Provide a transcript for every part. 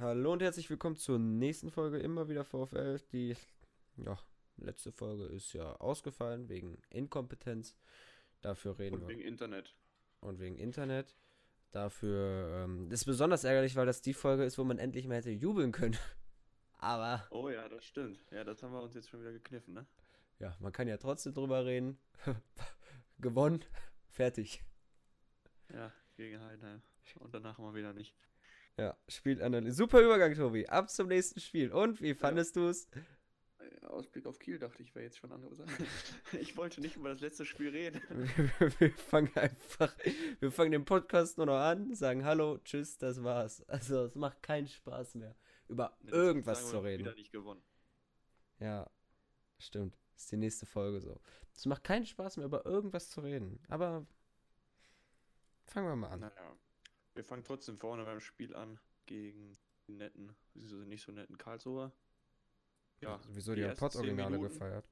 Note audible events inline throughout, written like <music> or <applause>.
Hallo und herzlich willkommen zur nächsten Folge immer wieder VfL. Die ja, letzte Folge ist ja ausgefallen wegen Inkompetenz. Dafür reden Und wir. wegen Internet. Und wegen Internet. Dafür ähm, das ist besonders ärgerlich, weil das die Folge ist, wo man endlich mal hätte jubeln können. <laughs> Aber Oh ja, das stimmt. Ja, das haben wir uns jetzt schon wieder gekniffen, ne? ja, man kann ja trotzdem drüber reden. <laughs> Gewonnen, fertig. Ja, gegen Heidenheim. Und danach mal wieder nicht. Ja, Spielanalyse. Super Übergang, Tobi. Ab zum nächsten Spiel. Und wie fandest du es? Ausblick auf Kiel dachte ich, wäre jetzt schon andere Sache. <laughs> ich wollte nicht über das letzte Spiel reden. <laughs> wir fangen einfach, wir fangen den Podcast nur noch an, sagen Hallo, Tschüss, das war's. Also es macht keinen Spaß mehr, über Ne, irgendwas sagen zu wir, reden. Wieder nicht gewonnen. Ja, stimmt. Ist die nächste Folge so. Es macht keinen Spaß mehr, über irgendwas zu reden. Aber fangen wir mal an. Naja. Wir fangen trotzdem vorne beim Spiel an gegen die netten, also nicht so netten Karlsruher. Ja, Wieso die, die haben ersten zehn Pott-Originale Minuten- gefeiert?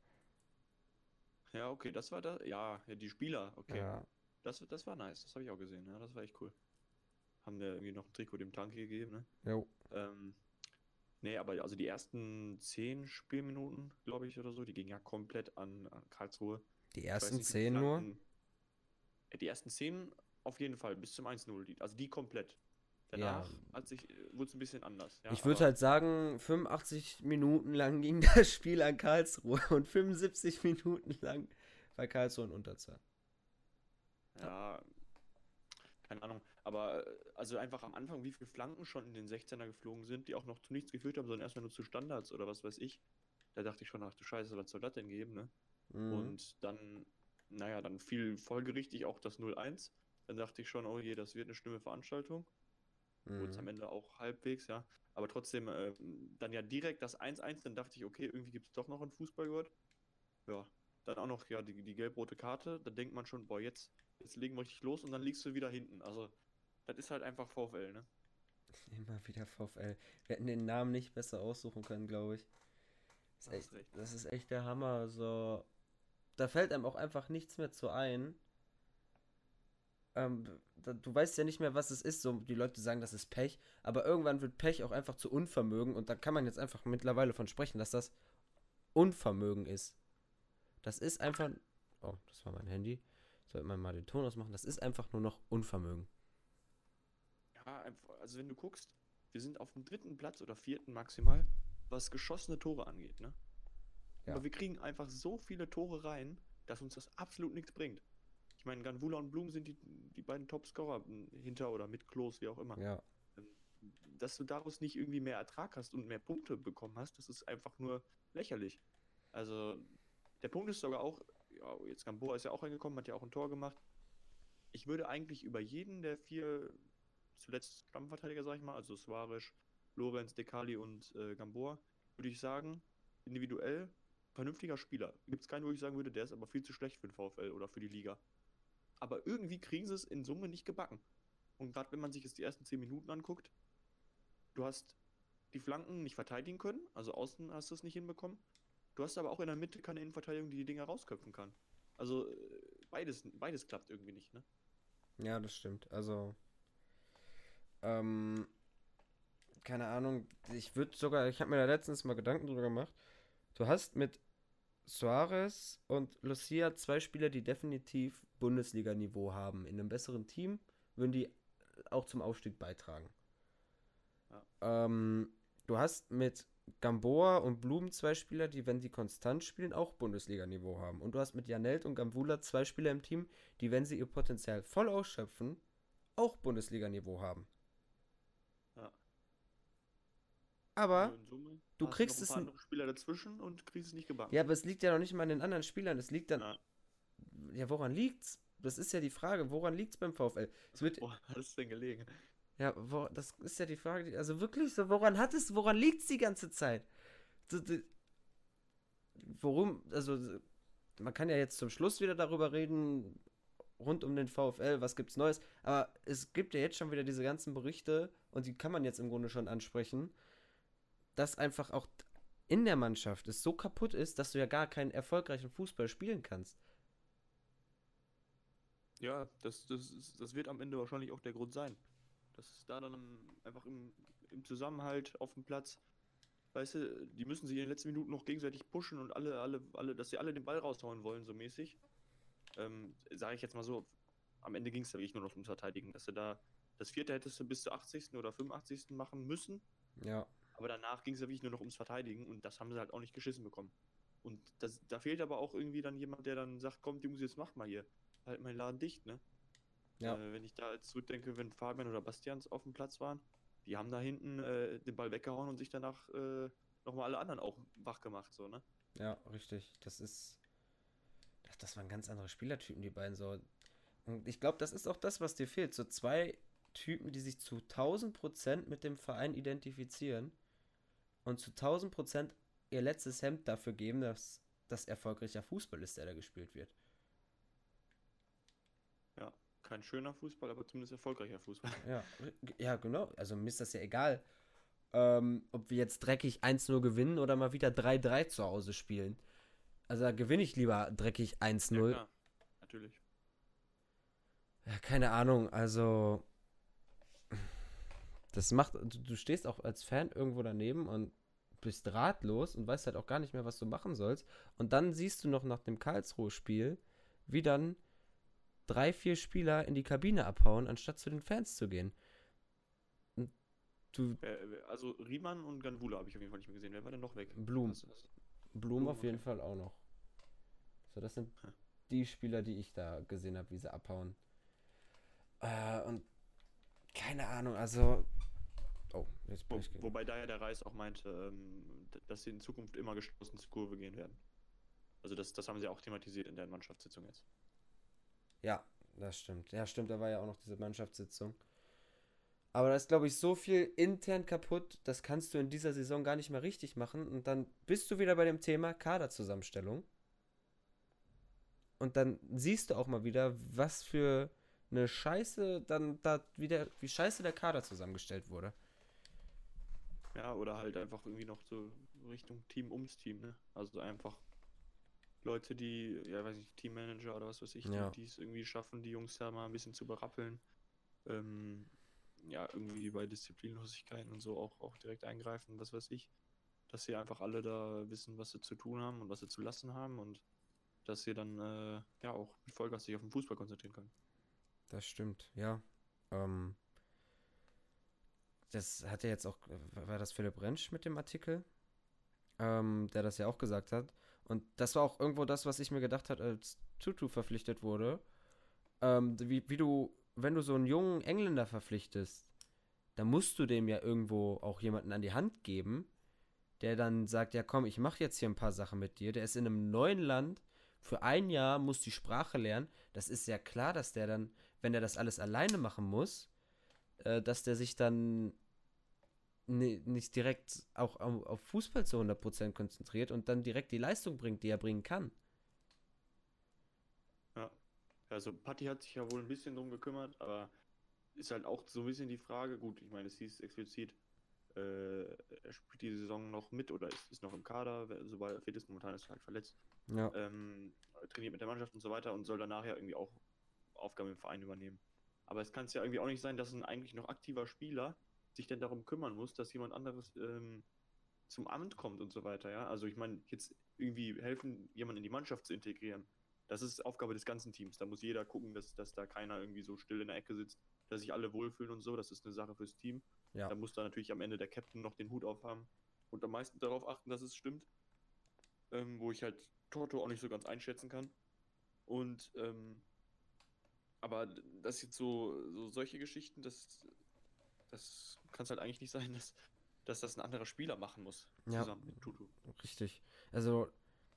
ja, okay, das war da. Ja, ja, die Spieler, okay. Ja, Das, das war nice, das habe ich auch gesehen, ja, das war echt cool. Haben wir irgendwie noch ein Trikot dem Tank gegeben, ne? jo. Ähm, nee, aber also die ersten zehn Spielminuten, glaube ich, oder so, die gingen ja komplett an, an Karlsruhe. Die ersten nicht, zehn nur. Äh, Die ersten zehn auf jeden Fall, bis zum 1-0. die- Also die komplett. Danach hat sich, wurde es ein bisschen anders. Ja, ich würde halt sagen, 85 Minuten lang ging <laughs> das Spiel an Karlsruhe und 75 Minuten lang war Karlsruhe in Unterzahl. Ja, keine Ahnung. Aber äh, also einfach am Anfang, wie viele Flanken schon in den 16er geflogen sind, die auch noch zu nichts geführt haben, sondern erstmal nur zu Standards oder was weiß ich. Da dachte ich schon, ach du Scheiße, was soll das denn geben, ne? Mhm. Und dann, naja, dann fiel folgerichtig auch das 0-1. Dann dachte ich schon, oh je, das wird eine schlimme Veranstaltung. Wurde es am Mhm. Ende auch halbwegs, ja. Aber trotzdem, äh, dann ja direkt das 1-1, dann dachte ich, okay, irgendwie gibt es doch noch einen Fußballgott. Ja, dann auch noch ja die, die gelb-rote Karte. Da denkt man schon, boah, jetzt, jetzt legen wir richtig los und dann liegst du wieder hinten. Also, das ist halt einfach VfL, ne? <laughs> Immer wieder VfL. Wir hätten den Namen nicht besser aussuchen können, glaube ich. Das ist, echt, das ist echt der Hammer. So, da fällt einem auch einfach nichts mehr zu ein. Ähm, da, du weißt ja nicht mehr, was es ist. So, die Leute sagen, das ist Pech, aber irgendwann wird Pech auch einfach zu Unvermögen und da kann man jetzt einfach mittlerweile von sprechen, dass das Unvermögen ist. Das ist einfach. Oh, das war mein Handy. Sollte man mal den Ton ausmachen. Das ist einfach nur noch Unvermögen. Ja, also wenn du guckst, wir sind auf dem dritten Platz oder vierten maximal, was geschossene Tore angeht, ne? Ja. Aber wir kriegen einfach so viele Tore rein, dass uns das absolut nichts bringt. Ich meine, Ganvula und Blum sind die, die beiden Topscorer hinter oder mit Klos, wie auch immer. Ja. Dass du daraus nicht irgendwie mehr Ertrag hast und mehr Punkte bekommen hast, das ist einfach nur lächerlich. Also, der Punkt ist sogar auch, ja, jetzt Gamboa ist ja auch reingekommen, hat ja auch ein Tor gemacht. Ich würde eigentlich über jeden der vier zuletzt Stammverteidiger, sag ich mal, also Suarez, Lorenz, Dekali und äh, Gamboa, würde ich sagen, individuell vernünftiger Spieler. Gibt es keinen, wo ich sagen würde, der ist aber viel zu schlecht für den VfL oder für die Liga. Aber irgendwie kriegen sie es in Summe nicht gebacken. Und gerade wenn man sich jetzt die ersten 10 Minuten anguckt, du hast die Flanken nicht verteidigen können, also außen hast du es nicht hinbekommen. Du hast aber auch in der Mitte keine Innenverteidigung, die die Dinger rausköpfen kann. Also äh, beides, beides klappt irgendwie nicht, ne? Ja, das stimmt. Also, ähm, keine Ahnung. Ich würde sogar, ich habe mir da letztens mal Gedanken drüber gemacht. Du hast mit Suarez und Lucia zwei Spieler, die definitiv Bundesliga-Niveau haben. In einem besseren Team würden die auch zum Aufstieg beitragen. Ähm, du hast mit Gamboa und Blum zwei Spieler, die, wenn sie konstant spielen, auch Bundesliga-Niveau haben. Und du hast mit Janelt und Gambula zwei Spieler im Team, die, wenn sie ihr Potenzial voll ausschöpfen, auch Bundesliga-Niveau haben. Ja. Aber, Summe du hast kriegst noch es Spieler dazwischen und kriegst es nicht gebacken. ja, aber es liegt ja noch nicht mal an den anderen Spielern. Es liegt dann, Ja. ja, woran liegt's? Das ist ja die Frage, woran liegt's beim VfL? Es wird, Boah, was ist denn gelegen? Ja, wo, das ist ja die Frage. Also wirklich so, woran hat es, woran liegt es die ganze Zeit? So, die- Worum, also man kann ja jetzt zum Schluss wieder darüber reden, rund um den VfL, was gibt's Neues, aber es gibt ja jetzt schon wieder diese ganzen Berichte und die kann man jetzt im Grunde schon ansprechen, dass einfach auch in der Mannschaft es so kaputt ist, dass du ja gar keinen erfolgreichen Fußball spielen kannst. Ja, das, das, ist, das wird am Ende wahrscheinlich auch der Grund sein. Dass es da dann im- einfach im, im Zusammenhalt auf dem Platz. Weißt du, die müssen sich in den letzten Minuten noch gegenseitig pushen und alle, alle, alle, dass sie alle den Ball raushauen wollen, so mäßig. Ähm, Sage ich jetzt mal so, am Ende ging es da wirklich nur noch ums Verteidigen, dass du da das vierte hättest du bis zur 80. oder 85. machen müssen. Ja. Aber danach ging es ja wirklich nur noch ums Verteidigen und das haben sie halt auch nicht geschissen bekommen. Und das, da fehlt aber auch irgendwie dann jemand, der dann sagt, komm, Jungs, jetzt mach mal hier. Halt mein Laden dicht, ne? Ja. Äh, wenn ich da jetzt zurückdenke, wenn Fabian oder Bastians auf dem Platz waren, die haben da hinten äh, den Ball weggehauen und sich danach äh, nochmal alle anderen auch wach gemacht, so, ne? Ja, richtig. Das ist. Ach, das waren ganz andere Spielertypen, die beiden so. Und ich glaube, das ist auch das, was dir fehlt. So zwei Typen, die sich zu 1000 Prozent mit dem Verein identifizieren und zu 1000 Prozent ihr letztes Hemd dafür geben, dass das erfolgreicher Fußball ist, der da gespielt wird. Ja, kein schöner Fußball, aber zumindest erfolgreicher Fußball. Ja, ja genau. Also mir ist das ja egal, ähm, ob wir jetzt dreckig 1-0 gewinnen oder mal wieder 3-3 zu Hause spielen. Also da gewinne ich lieber dreckig 1-0. Ja, natürlich. Ja, keine Ahnung, also das macht, du, du stehst auch als Fan irgendwo daneben und bist ratlos und weißt halt auch gar nicht mehr, was du machen sollst. Und dann siehst du noch nach dem Karlsruhe-Spiel, wie dann drei, vier Spieler in die Kabine abhauen, anstatt zu den Fans zu gehen. Und du, Äh, also Riemann und Ganvula habe ich auf jeden Fall nicht mehr gesehen. Wer war denn noch weg? Blum. Das? Blum Blum, auf jeden okay. Fall auch noch. So, das sind Hm. die Spieler, die ich da gesehen habe, wie sie abhauen. Äh, und keine Ahnung, also. Oh, jetzt bin Wo, ich. wobei da ja der Reis auch meinte, ähm, dass sie in Zukunft immer geschlossen zur Kurve gehen werden. Also das, das haben sie auch thematisiert in der Mannschaftssitzung jetzt. Ja, das stimmt. Ja, stimmt, da war ja auch noch diese Mannschaftssitzung. Aber da ist, glaube ich, so viel intern kaputt, das kannst du in dieser Saison gar nicht mehr richtig machen. Und dann bist du wieder bei dem Thema Kaderzusammenstellung. Und dann siehst du auch mal wieder, was für eine Scheiße dann da wieder, wie scheiße der Kader zusammengestellt wurde. Ja, oder halt einfach irgendwie noch so Richtung Team ums Team, ne? Also einfach Leute, die, ja, weiß nicht, Teammanager oder was weiß ich, Ja. die es irgendwie schaffen, die Jungs da mal ein bisschen zu berappeln. Ähm, ja, irgendwie bei Disziplinlosigkeiten und so auch, auch direkt eingreifen, was weiß ich. Dass sie einfach alle da wissen, was sie zu tun haben und was sie zu lassen haben und dass sie dann äh, ja auch mit Vollgas sich auf den Fußball konzentrieren können. Das stimmt, ja. Ähm, das hat ja jetzt auch, war das Philipp Rentsch mit dem Artikel, ähm, der das ja auch gesagt hat. Und das war auch irgendwo das, was ich mir gedacht habe, als Tutu verpflichtet wurde. Ähm, wie, wie du, wenn du so einen jungen Engländer verpflichtest, dann musst du dem ja irgendwo auch jemanden an die Hand geben, der dann sagt, ja komm, ich mache jetzt hier ein paar Sachen mit dir. Der ist in einem neuen Land, für ein Jahr muss die Sprache lernen. Das ist ja klar, dass der dann, wenn er das alles alleine machen muss, äh, dass der sich dann ni- nicht direkt auch auf, Fußball zu 100% konzentriert und dann direkt die Leistung bringt, die er bringen kann. Also Patti hat sich ja wohl ein bisschen drum gekümmert, aber ist halt auch so ein bisschen die Frage, gut, ich meine, es hieß explizit, äh, er spielt die Saison noch mit oder ist, ist noch im Kader, sobald er fit ist, momentan ist er halt verletzt, Ja. ähm, trainiert mit der Mannschaft und so weiter und soll danach ja irgendwie auch Aufgaben im Verein übernehmen. Aber es kann es ja irgendwie auch nicht sein, dass ein eigentlich noch aktiver Spieler sich denn darum kümmern muss, dass jemand anderes ähm, zum Amt kommt und so weiter, ja. Also ich meine, jetzt irgendwie helfen, jemanden in die Mannschaft zu integrieren. Das ist Aufgabe des ganzen Teams. Da muss jeder gucken, dass, dass da keiner irgendwie so still in der Ecke sitzt, dass sich alle wohlfühlen und so. Das ist eine Sache fürs Team. Ja. Da muss da natürlich am Ende der Captain noch den Hut aufhaben und am meisten darauf achten, dass es stimmt. Ähm, wo ich halt Toto auch nicht so ganz einschätzen kann. Und ähm, aber das jetzt so, so solche Geschichten, das, das kann es halt eigentlich nicht sein, <laughs> dass, dass das ein anderer Spieler machen muss. Ja. Zusammen mit Tutu. Richtig. Also,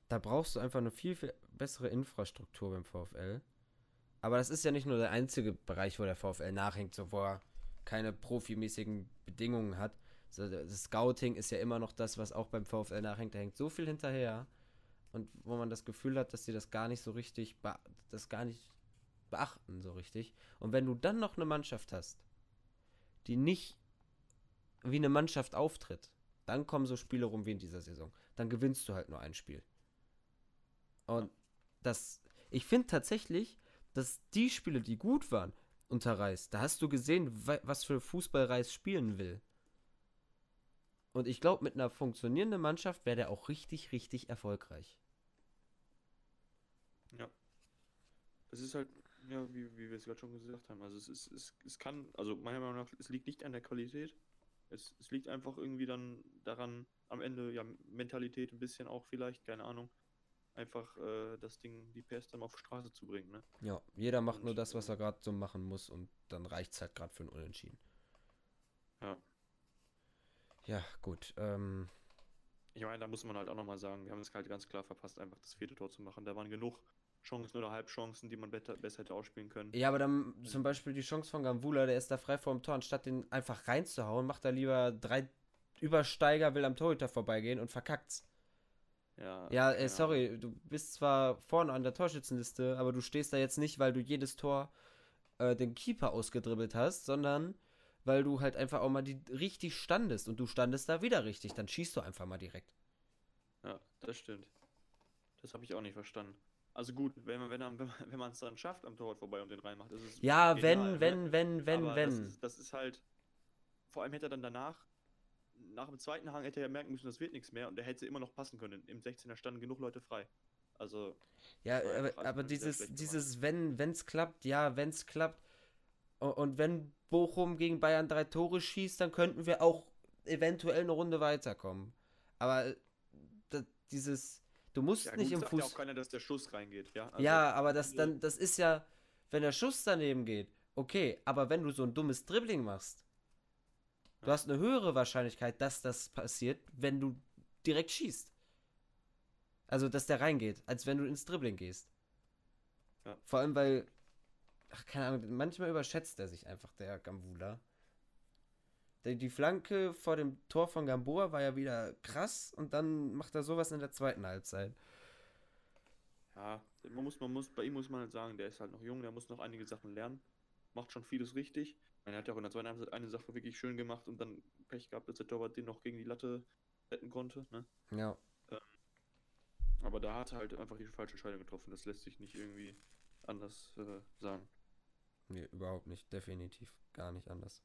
da brauchst du einfach eine viel, viel bessere Infrastruktur beim VfL. Aber das ist ja nicht nur der einzige Bereich, wo der VfL nachhängt, so wo er keine profimäßigen Bedingungen hat. Das Scouting ist ja immer noch das, was auch beim VfL nachhängt. Da hängt so viel hinterher. Und wo man das Gefühl hat, dass sie das gar nicht so richtig, das gar nicht beachten, so richtig. Und wenn du dann noch eine Mannschaft hast, die nicht wie eine Mannschaft auftritt, dann kommen so Spiele rum wie in dieser Saison. Dann gewinnst du halt nur ein Spiel. Und das, ich finde tatsächlich, dass die Spiele, die gut waren unter Reis, da hast du gesehen, wa- was für Fußball Reis spielen will. Und ich glaube, mit einer funktionierenden Mannschaft wäre der auch richtig, richtig erfolgreich. Ja. Es ist halt, ja, wie, wie wir es gerade schon gesagt haben, also es, ist, es, es kann, also meiner Meinung nach, es liegt nicht an der Qualität. Es, es liegt einfach irgendwie dann daran, am Ende, ja, Mentalität ein bisschen auch vielleicht, keine Ahnung. Einfach äh, das Ding, die PS dann auf die Straße zu bringen, ne? Ja, jeder macht Und, nur das, was äh, er gerade so machen muss und dann reicht es halt gerade für ein Unentschieden. Ja. Ja, gut. Ähm, Ich meine, da muss man halt auch nochmal sagen, wir haben es halt ganz klar verpasst, einfach das vierte Tor zu machen. Da waren genug Chancen oder Halbchancen, die man better, besser hätte ausspielen können. ja, aber dann zum Beispiel die Chance von Gambula, der ist da frei vor dem Tor, anstatt den einfach reinzuhauen, macht er lieber drei Übersteiger, will am Torhüter vorbeigehen und verkackt's. Ja, Ja, keine ey, sorry, du bist zwar vorne an der Torschützenliste, aber du stehst da jetzt nicht, weil du jedes Tor äh, den Keeper ausgedribbelt hast, sondern weil du halt einfach auch mal die richtig standest und du standest da wieder richtig, dann schießt du einfach mal direkt. Ja, das stimmt. Das habe ich auch nicht verstanden. Also gut, wenn man wenn, man- wenn man es dann schafft am Torwart vorbei und den reinmacht, das ist Ja, genial, wenn, ne? wenn, wenn, wenn, Aber wenn. Das ist, das ist halt. Vor allem hätte er dann danach, nach dem zweiten Hang, hätte er ja merken müssen, das wird nichts mehr und er hätte immer noch passen können. Im 16er standen genug Leute frei. Also, Ja, aber, aber dieses, schlecht gemacht. dieses, wenn, wenn's klappt, ja, wenn's klappt. U- Und wenn Bochum gegen Bayern drei Tore schießt, dann könnten wir auch eventuell eine Runde weiterkommen. Aber äh, dieses, du musst ja, nicht gut, im sagt ja Fuß. auch keiner, dass der Schuss reingeht. Ja, also, ja, aber das dann, das ist ja, wenn der Schuss daneben geht, okay, aber wenn du so ein dummes Dribbling machst, du Ja. hast eine höhere Wahrscheinlichkeit, dass das passiert, wenn du direkt schießt. Also, dass der reingeht, als wenn du ins Dribbling gehst. Ja. Vor allem, weil, ach, keine Ahnung, manchmal überschätzt er sich einfach, der Gambula. Die, Flanke vor dem Tor von Gamboa war ja wieder krass und dann macht er sowas in der zweiten Halbzeit. Ja, man muss, man muss, bei ihm muss man halt sagen, der ist halt noch jung, der muss noch einige Sachen lernen. Macht schon vieles richtig. Er hat ja auch in der zweiten Halbzeit eine Sache wirklich schön gemacht und dann Pech gehabt, dass der Torwart den noch gegen die Latte retten konnte. Ne? Ja. Aber da hat er halt einfach die falsche Entscheidung getroffen. Das lässt sich nicht irgendwie anders äh, sagen. Nee, überhaupt nicht. Definitiv gar nicht anders.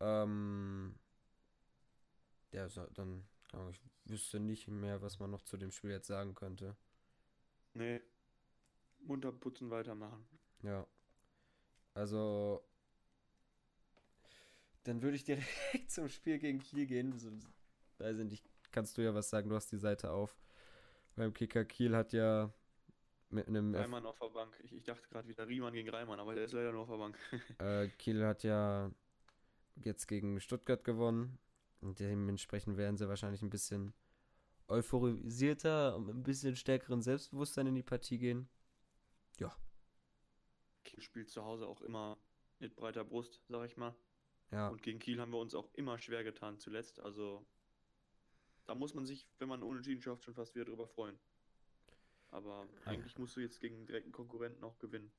Ähm. Ja, dann, ich wüsste nicht mehr, was man noch zu dem Spiel jetzt sagen könnte. Nee. Munter putzen, weitermachen. Ja. Also. Dann würde ich direkt <laughs> zum Spiel gegen Kiel gehen. So, weiß ich nicht, kannst du ja was sagen, du hast die Seite auf. Beim Kicker Kiel hat ja mit einem Reimann auf der Bank. Ich, ich dachte gerade wieder Riemann gegen Reimann, aber der ist leider nur auf der Bank. <laughs> Äh, Kiel hat ja jetzt gegen Stuttgart gewonnen. Und dementsprechend werden sie wahrscheinlich ein bisschen euphorisierter und mit ein bisschen stärkeren Selbstbewusstsein in die Partie gehen. Kiel spielt zu Hause auch immer mit breiter Brust, sag ich mal. Ja, Und gegen Kiel haben wir uns auch immer schwer getan zuletzt. Also da muss man sich, wenn man unentschieden schafft, schon fast wieder drüber freuen. Aber eigentlich musst du jetzt gegen einen direkten Konkurrenten auch gewinnen.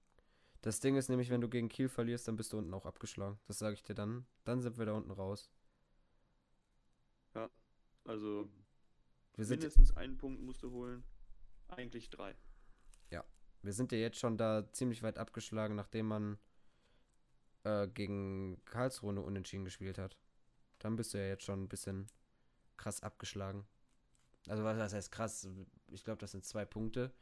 Das Ding ist nämlich, wenn du gegen Kiel verlierst, dann bist du unten auch abgeschlagen. Das sage ich dir dann. Dann sind wir da unten raus. Also Wir mindestens einen Punkt musst du holen. Eigentlich drei. wir sind ja jetzt schon da ziemlich weit abgeschlagen, nachdem man äh, gegen Karlsruhe eine unentschieden gespielt hat. Dann bist du ja jetzt schon ein bisschen krass abgeschlagen. Also was das heißt krass? Ich glaube, das sind zwei Punkte.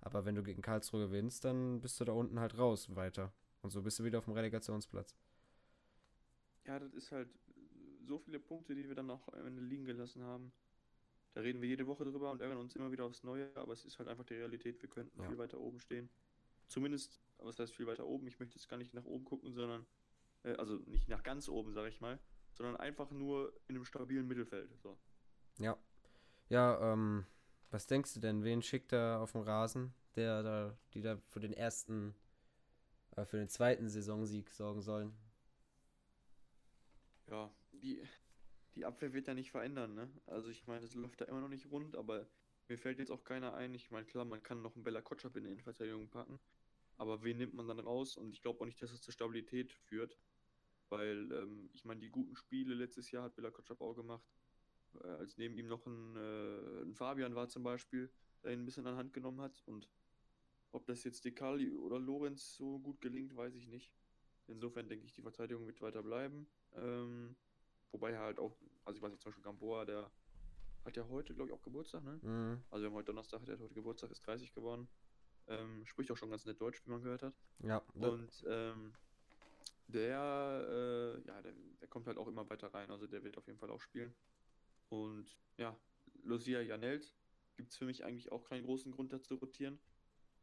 Aber wenn du gegen Karlsruhe gewinnst, dann bist du da unten halt raus weiter. Und so bist du wieder auf dem Relegationsplatz. Ja, das ist halt so viele Punkte, die wir dann auch am Ende liegen gelassen haben. Da reden wir jede Woche drüber und ärgern uns immer wieder aufs Neue, aber es ist halt einfach die Realität. Wir könnten Ja. viel weiter oben stehen. Zumindest, was heißt viel weiter oben? Ich möchte jetzt gar nicht nach oben gucken, sondern, äh, also nicht nach ganz oben, sage ich mal, sondern einfach nur in einem stabilen Mittelfeld. So. Ja. Ja, ähm, was denkst du denn? Wen schickt er auf den Rasen, der da, die da für den ersten, äh, für den zweiten Saisonsieg sorgen sollen? Ja, die, die Abwehr wird ja nicht verändern, ne? Also ich meine, es läuft da immer noch nicht rund, aber mir fällt jetzt auch keiner ein. Ich meine, klar, man kann noch einen Bella Kotschap in die Innenverteidigung packen, aber wen nimmt man dann raus? Und ich glaube auch nicht, dass es zur Stabilität führt, weil ähm, ich meine, die guten Spiele letztes Jahr hat Bella Kotschap auch gemacht, als neben ihm noch ein, äh, ein Fabian war zum Beispiel, der ihn ein bisschen an Hand genommen hat und ob das jetzt Dekali oder Lorenz so gut gelingt, weiß ich nicht. Insofern denke ich, die Verteidigung wird weiter bleiben. Ähm, wobei er halt auch also ich weiß nicht, zum Beispiel Gamboa, der hat ja heute, glaube ich, auch Geburtstag, ne? Mhm. Also wir haben heute Donnerstag, der hat heute Geburtstag, ist 30 geworden. Ähm, spricht auch schon ganz nett Deutsch, wie man gehört hat. Ja, Und ähm, der, äh, ja, der, der kommt halt auch immer weiter rein. Also der wird auf jeden Fall auch spielen. Und ja, Lucia Janelt gibt es für mich eigentlich auch keinen großen Grund dazu rotieren.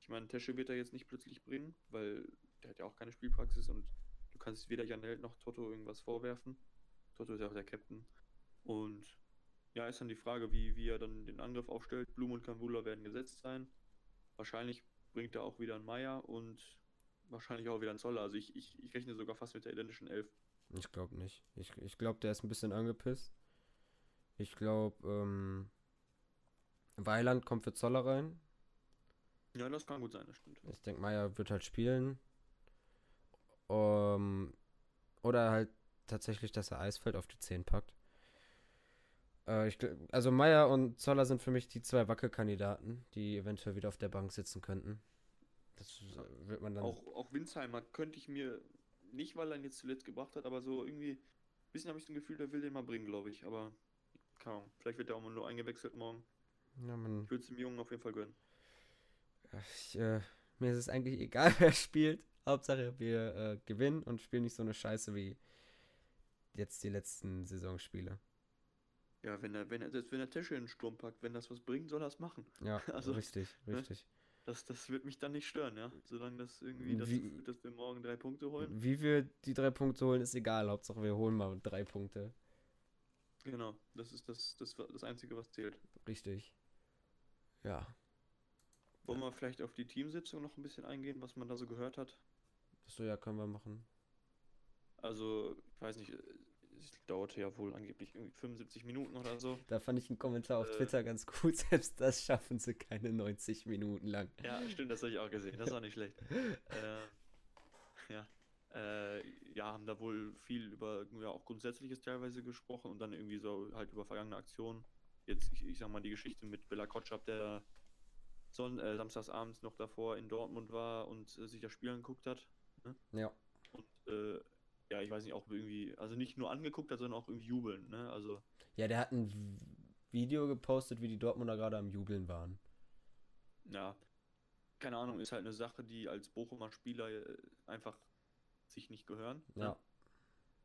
Ich meine, Tesche wird er jetzt nicht plötzlich bringen, weil der hat ja auch keine Spielpraxis und du kannst weder Janelt noch Toto irgendwas vorwerfen. Toto ist ja auch der Captain. Und ja, ist dann die Frage, wie, wie er dann den Angriff aufstellt. Blum und Kambula werden gesetzt sein. Wahrscheinlich bringt er auch wieder einen Meier und wahrscheinlich auch wieder einen Zoller. Also ich, ich, ich rechne sogar fast mit der identischen Elf. ich glaube nicht. Ich, ich glaube, der ist ein bisschen angepisst. Ich glaube, ähm, Weiland kommt für Zoller rein. Ja, das kann gut sein, das stimmt. Ich denke, Meier wird halt spielen. Ähm, oder halt tatsächlich, dass er Eisfeld auf die 10 packt. Äh, ich, also Meier und Zoller sind für mich die zwei Wackelkandidaten, die eventuell wieder auf der Bank sitzen könnten. Das wird man dann. Auch, auch Winsheimer könnte ich mir, nicht weil er ihn jetzt zuletzt gebracht hat, aber so irgendwie, ein bisschen habe ich so ein Gefühl, der will den mal bringen, glaube ich. Aber, keine Ahnung, vielleicht wird er auch mal nur eingewechselt morgen. ja, man, Ich würde es dem Jungen auf jeden Fall gönnen. ich, äh, mir ist es eigentlich <laughs> egal, wer spielt. Hauptsache, wir äh, gewinnen und spielen nicht so eine Scheiße wie jetzt die letzten Saisonspiele. Ja, wenn er, wenn er, selbst wenn er Tische in den Sturm packt, wenn das was bringt, soll er es machen. Ja, <laughs> Also, richtig, ne? richtig. Das, das wird mich dann nicht stören, ja. Solange das irgendwie dazu Wie- dass wir morgen drei Punkte holen. Wie wir die drei Punkte holen, ist egal. Hauptsache, wir holen mal drei Punkte. Genau, das ist das, das, das Einzige, was zählt. Richtig. Ja. Wollen wir vielleicht auf die Teamsitzung noch ein bisschen eingehen, was man da so gehört hat? So, ja, können wir machen. Also, ich weiß nicht, es dauerte ja wohl angeblich irgendwie 75 Minuten oder so. Da fand ich einen Kommentar auf Äh. Twitter ganz gut. <laughs> Selbst das schaffen sie keine 90 Minuten lang. Ja, stimmt, das habe ich auch gesehen. Das war nicht schlecht. <laughs> äh, ja. Äh, ja, haben da wohl viel über ja, auch Grundsätzliches teilweise gesprochen und dann irgendwie so halt über vergangene Aktionen. Jetzt, ich, ich sag mal, die Geschichte mit Bella Kotschap, der Son äh, samstagsabends noch davor in Dortmund war und äh, sich das Spiel angeguckt hat. Ja. Und äh, ja, ich weiß nicht, auch irgendwie, also nicht nur angeguckt hat, sondern auch irgendwie jubeln, ne? Also, Ja, der hat ein Video gepostet, wie die Dortmunder gerade am Jubeln waren. ja, keine Ahnung, ist halt eine Sache, die als Bochumer Spieler äh, einfach sich nicht gehören. Ja.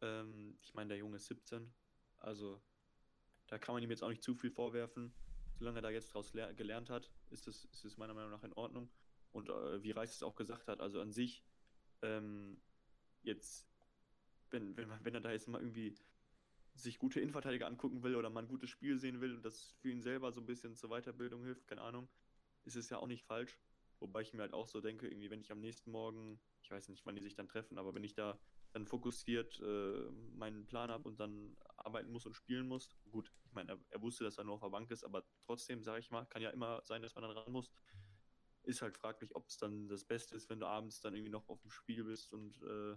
Ähm, ich meine, der Junge ist 17, also da kann man ihm jetzt auch nicht zu viel vorwerfen. Solange er da jetzt draus ler- gelernt hat, ist es ist es meiner Meinung nach in Ordnung. Und äh, wie Reis es auch gesagt hat, also an sich, ähm, jetzt, wenn, wenn, man, wenn er da jetzt mal irgendwie sich gute Innenverteidiger angucken will oder mal ein gutes Spiel sehen will und das für ihn selber so ein bisschen zur Weiterbildung hilft, keine Ahnung, ist es ja auch nicht falsch. Wobei ich mir halt auch so denke, irgendwie, wenn ich am nächsten Morgen, ich weiß nicht, wann die sich dann treffen, aber wenn ich da dann fokussiert äh, meinen Plan habe und dann arbeiten muss und spielen muss, gut, ich meine, er, er wusste, dass er nur auf der Bank ist, aber trotzdem, sage ich mal, kann ja immer sein, dass man dann ran muss. Ist halt fraglich, ob es dann das Beste ist, wenn du abends dann irgendwie noch auf dem Spiel bist und, äh,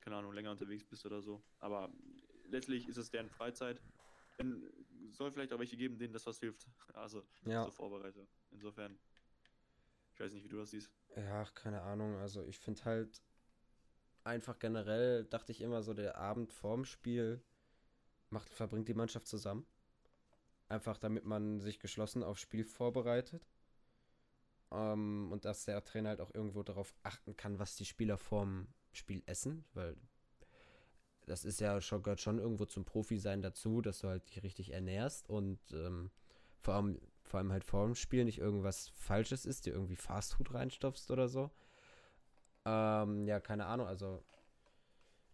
keine Ahnung, länger unterwegs bist oder so. Aber letztlich ist es deren Freizeit. Wenn, soll vielleicht auch welche geben, denen das was hilft. <laughs> Also, Ja. zur Vorbereitung. Insofern, ich weiß nicht, wie du das siehst. Ja, keine Ahnung. Also ich finde halt einfach generell, dachte ich immer so, der Abend vorm Spiel macht, verbringt die Mannschaft zusammen. Einfach damit man sich geschlossen aufs Spiel vorbereitet. Ähm, und dass der Trainer halt auch irgendwo darauf achten kann, was die Spieler vorm Spiel essen, weil das ist ja schon, gehört schon irgendwo zum Profi-Sein dazu, dass du halt dich richtig ernährst und ähm, vor allem, vor allem halt vor dem Spiel nicht irgendwas Falsches ist, dir irgendwie Fastfood reinstopfst oder so. Ähm, ja, keine Ahnung, also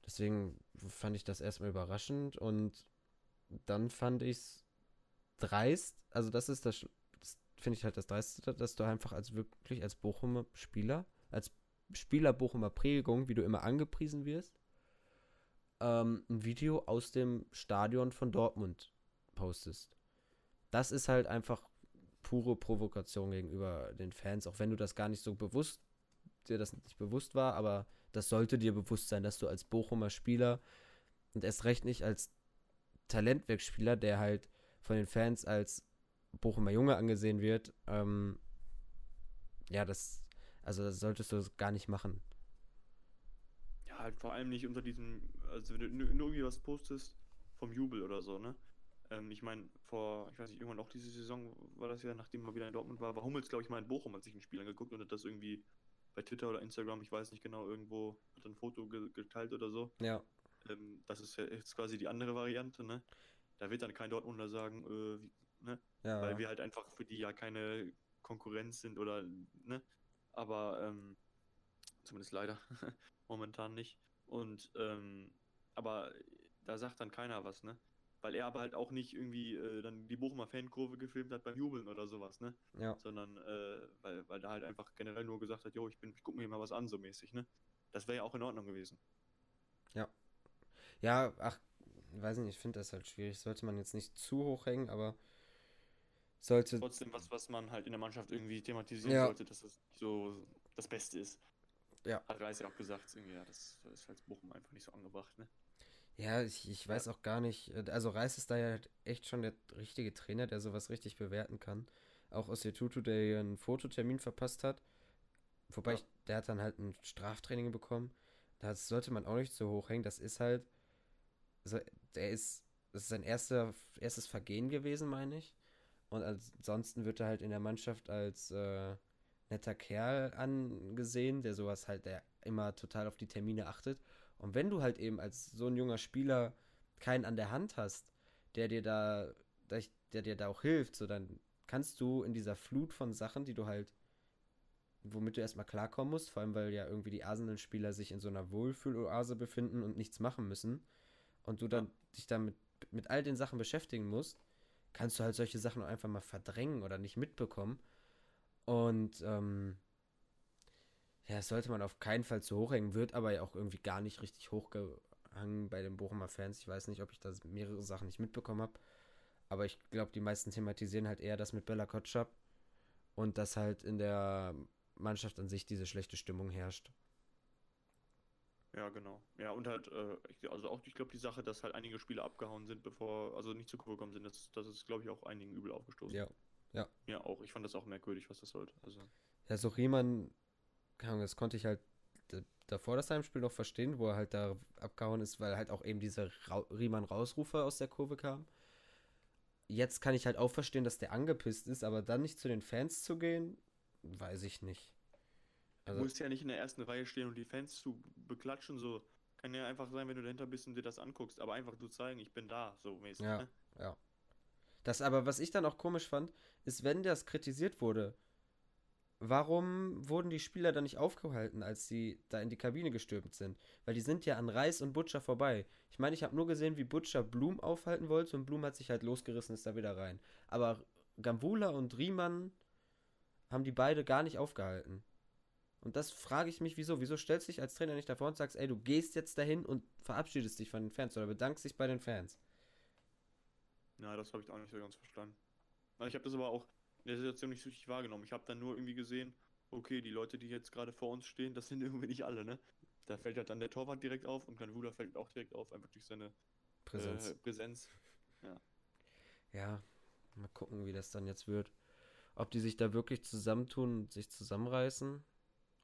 deswegen fand ich das erstmal überraschend und dann fand ich es dreist, also das ist das, das finde ich halt das Dreiste, dass du einfach als wirklich als Bochumer Spieler, als Spieler Bochumer Prägung, wie du immer angepriesen wirst, ähm, ein Video aus dem Stadion von Dortmund postest. Das ist halt einfach pure Provokation gegenüber den Fans, auch wenn du das gar nicht so bewusst, dir das nicht bewusst war, aber das sollte dir bewusst sein, dass du als Bochumer Spieler und erst recht nicht als Talentwerkspieler, der halt von den Fans als Bochumer Junge angesehen wird, ähm, ja, das, also das solltest du gar nicht machen. Ja, halt vor allem nicht unter diesem, also wenn du irgendwie was postest vom Jubel oder so, ne? Ähm, ich meine, vor, ich weiß nicht, irgendwann auch diese Saison war das ja, nachdem er wieder in Dortmund war, war Hummels, glaube ich, mal in Bochum, hat sich ein Spiel angeguckt und hat das irgendwie bei Twitter oder Instagram, ich weiß nicht genau, irgendwo hat ein Foto ge geteilt oder so. Ja. Ähm, das ist ja jetzt quasi die andere Variante, ne? Da wird dann kein Dortmunder sagen, äh, wie, ne? Ja. Weil wir halt einfach für die ja keine Konkurrenz sind oder, ne? Aber, ähm, zumindest leider, <laughs> momentan nicht. Und, ähm, aber da sagt dann keiner was, ne? Weil er aber halt auch nicht irgendwie äh, dann die Bochumer Fankurve gefilmt hat beim Jubeln oder sowas, ne? ja. Sondern, äh, weil, weil da halt einfach generell nur gesagt hat, jo, ich bin, ich guck mir hier mal was an, so mäßig, ne? Das wäre ja auch in Ordnung gewesen. Ja, ach, weiß nicht, ich finde das halt schwierig. Sollte man jetzt nicht zu hoch hängen, aber sollte. Trotzdem was, was man halt in der Mannschaft irgendwie thematisieren Ja. sollte, dass nicht so das Beste ist. Ja. Hat Reis ja auch gesagt, irgendwie, ja, das, das ist als Bochum einfach nicht so angebracht, ne? Ja, ich, ich weiß auch gar nicht. äh, Also Reis ist da ja halt echt schon der richtige Trainer, der sowas richtig bewerten kann. Auch aus der Tutu, der hier einen Fototermin verpasst hat. Wobei Ja. ich, der hat dann halt ein Straftraining bekommen. Das sollte man auch nicht so hoch hängen. Das ist halt. So, der ist. Das ist sein erster, erstes Vergehen gewesen, meine ich. Und ansonsten wird er halt in der Mannschaft als äh, netter Kerl angesehen, der sowas halt, der immer total auf die Termine achtet. Und wenn du halt eben als so ein junger Spieler keinen an der Hand hast, der dir da, der, der dir da auch hilft, so dann kannst du in dieser Flut von Sachen, die du halt, womit du erstmal klarkommen musst, vor allem weil ja irgendwie die Arsenal-Spieler sich in so einer Wohlfühloase befinden und nichts machen müssen und du dann dich damit mit all den Sachen beschäftigen musst, kannst du halt solche Sachen einfach mal verdrängen oder nicht mitbekommen. Und ähm, ja, das sollte man auf keinen Fall zu hoch hängen, wird aber ja auch irgendwie gar nicht richtig hochgehangen bei den Bochumer Fans. Ich weiß nicht, ob ich da mehrere Sachen nicht mitbekommen habe. Aber ich glaube, die meisten thematisieren halt eher das mit Bella Kotschap und dass halt in der Mannschaft an sich diese schlechte Stimmung herrscht. Ja, genau. Ja, und halt, äh, also auch, ich glaube, die Sache, dass halt einige Spieler abgehauen sind, bevor, also nicht zu Kurve gekommen sind, das, das ist, glaube ich, auch einigen übel aufgestoßen. Ja. Ja, auch. Ich fand das auch merkwürdig, was das sollte. Also, Ja, so Riemann, das konnte ich halt davor das Heimspiel noch verstehen, wo er halt da abgehauen ist, weil halt auch eben diese Ra Riemann-Rausrufe aus der Kurve kamen. Jetzt kann ich halt auch verstehen, dass der angepisst ist, aber dann nicht zu den Fans zu gehen, weiß ich nicht. du Also, musst ja nicht in der ersten Reihe stehen und die Fans zu beklatschen, so. Kann ja einfach sein, wenn du dahinter bist und dir das anguckst, aber einfach nur zeigen, ich bin da, so mäßig. Ja. Ne? ja. Das aber, was ich dann auch komisch fand, ist, wenn das kritisiert wurde, warum wurden die Spieler dann nicht aufgehalten, als sie da in die Kabine gestürmt sind? Weil die sind ja an Reis und Butcher vorbei. Ich meine, ich habe nur gesehen, wie Butcher Blum aufhalten wollte und Blum hat sich halt losgerissen, ist da wieder rein. Aber Gambula und Riemann haben die beide gar nicht aufgehalten. Und das frage ich mich, wieso? Wieso stellst du dich als Trainer nicht davor und sagst, ey, du gehst jetzt dahin und verabschiedest dich von den Fans oder bedankst dich bei den Fans? Ja, das habe ich auch nicht so ganz verstanden. Na, Ich habe das aber auch der Situation nicht so richtig wahrgenommen. Ich habe dann nur irgendwie gesehen, okay, die Leute, die jetzt gerade vor uns stehen, das sind <laughs> irgendwie nicht alle, ne? Da fällt halt dann der Torwart direkt auf und Kanwula fällt auch direkt auf, einfach durch seine Präsenz. Äh, Präsenz. Ja, mal gucken, wie das dann jetzt wird. Ob die sich da wirklich zusammentun und sich zusammenreißen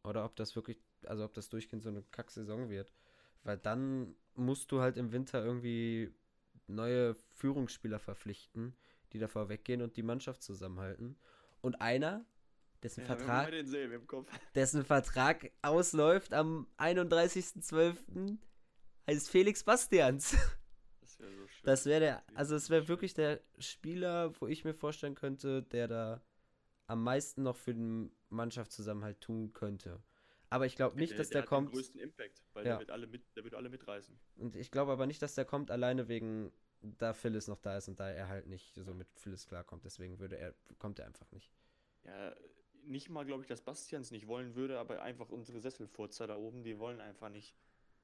oder ob das wirklich, also ob das durchgehend so eine Kack-Saison wird. Weil dann musst du halt im Winter irgendwie neue Führungsspieler verpflichten, die davor weggehen und die Mannschaft zusammenhalten. Und einer, dessen Ja, Vertrag, <laughs> dessen Vertrag ausläuft am 31.12. heißt Felix Bastians. Das wäre so schön. Das wäre der, also es wäre wirklich der Spieler, wo ich mir vorstellen könnte, der da am meisten noch für den Mannschaftszusammenhalt tun könnte. Aber ich glaube nicht, dass der, hat kommt. den größten Impact, weil Ja. der wird alle mit, der wird alle mitreißen. Und ich glaube aber nicht, dass der kommt alleine wegen, da Phyllis noch da ist und da er halt nicht so mit Phyllis klarkommt. Deswegen würde er, kommt er einfach nicht. Ja, nicht mal glaube ich, dass Bastians nicht wollen würde, aber einfach unsere Sesselfurzer da oben, die wollen einfach nicht,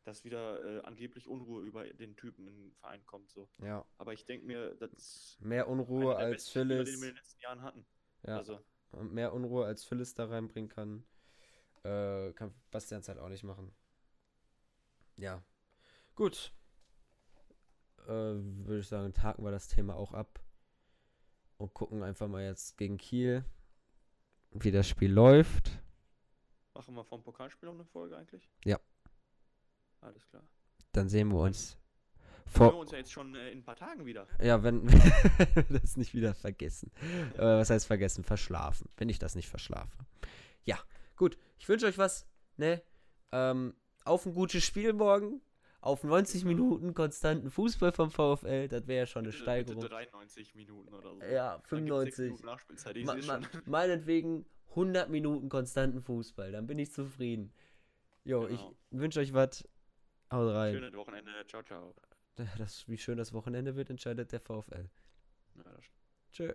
dass wieder äh, angeblich Unruhe über den Typen im Verein kommt. So. Ja. Aber ich denke mir, das ist Mehr Unruhe als Phyllis. den wir in den letzten Jahren hatten. Ja. Also, Und mehr Unruhe als Phyllis da reinbringen kann, äh, kann Bastians halt auch nicht machen. Ja. Gut. Äh, Würde ich sagen, haken wir das Thema auch ab. Und gucken einfach mal jetzt gegen Kiel, wie das Spiel läuft. machen wir vom Pokalspiel noch eine Folge eigentlich? Ja. Alles klar. Dann sehen wir uns Vor wir uns ja jetzt schon äh, in ein paar Tagen wieder. ja, wenn <laughs> das nicht wieder vergessen. Äh, was heißt vergessen? Verschlafen. Wenn ich das nicht verschlafe. Ja, gut. Ich wünsche euch was, ne? Ähm, auf ein gutes Spiel morgen. Auf 90 Minuten konstanten Fußball vom VfL. Das wäre ja schon eine Steigerung. Bitte 93 Minuten oder so. Ja, Dann gibt's sechs 95. Minuten Nachspielzeit, ich Ma ma <laughs> meinetwegen 100 Minuten konstanten Fußball. Dann bin ich zufrieden. Jo, ich Genau. wünsche euch was. Haut rein. Schönes Wochenende. Ciao, ciao. <laughs> Das, wie schön das Wochenende wird, entscheidet der VfL. Ja, das Tschö.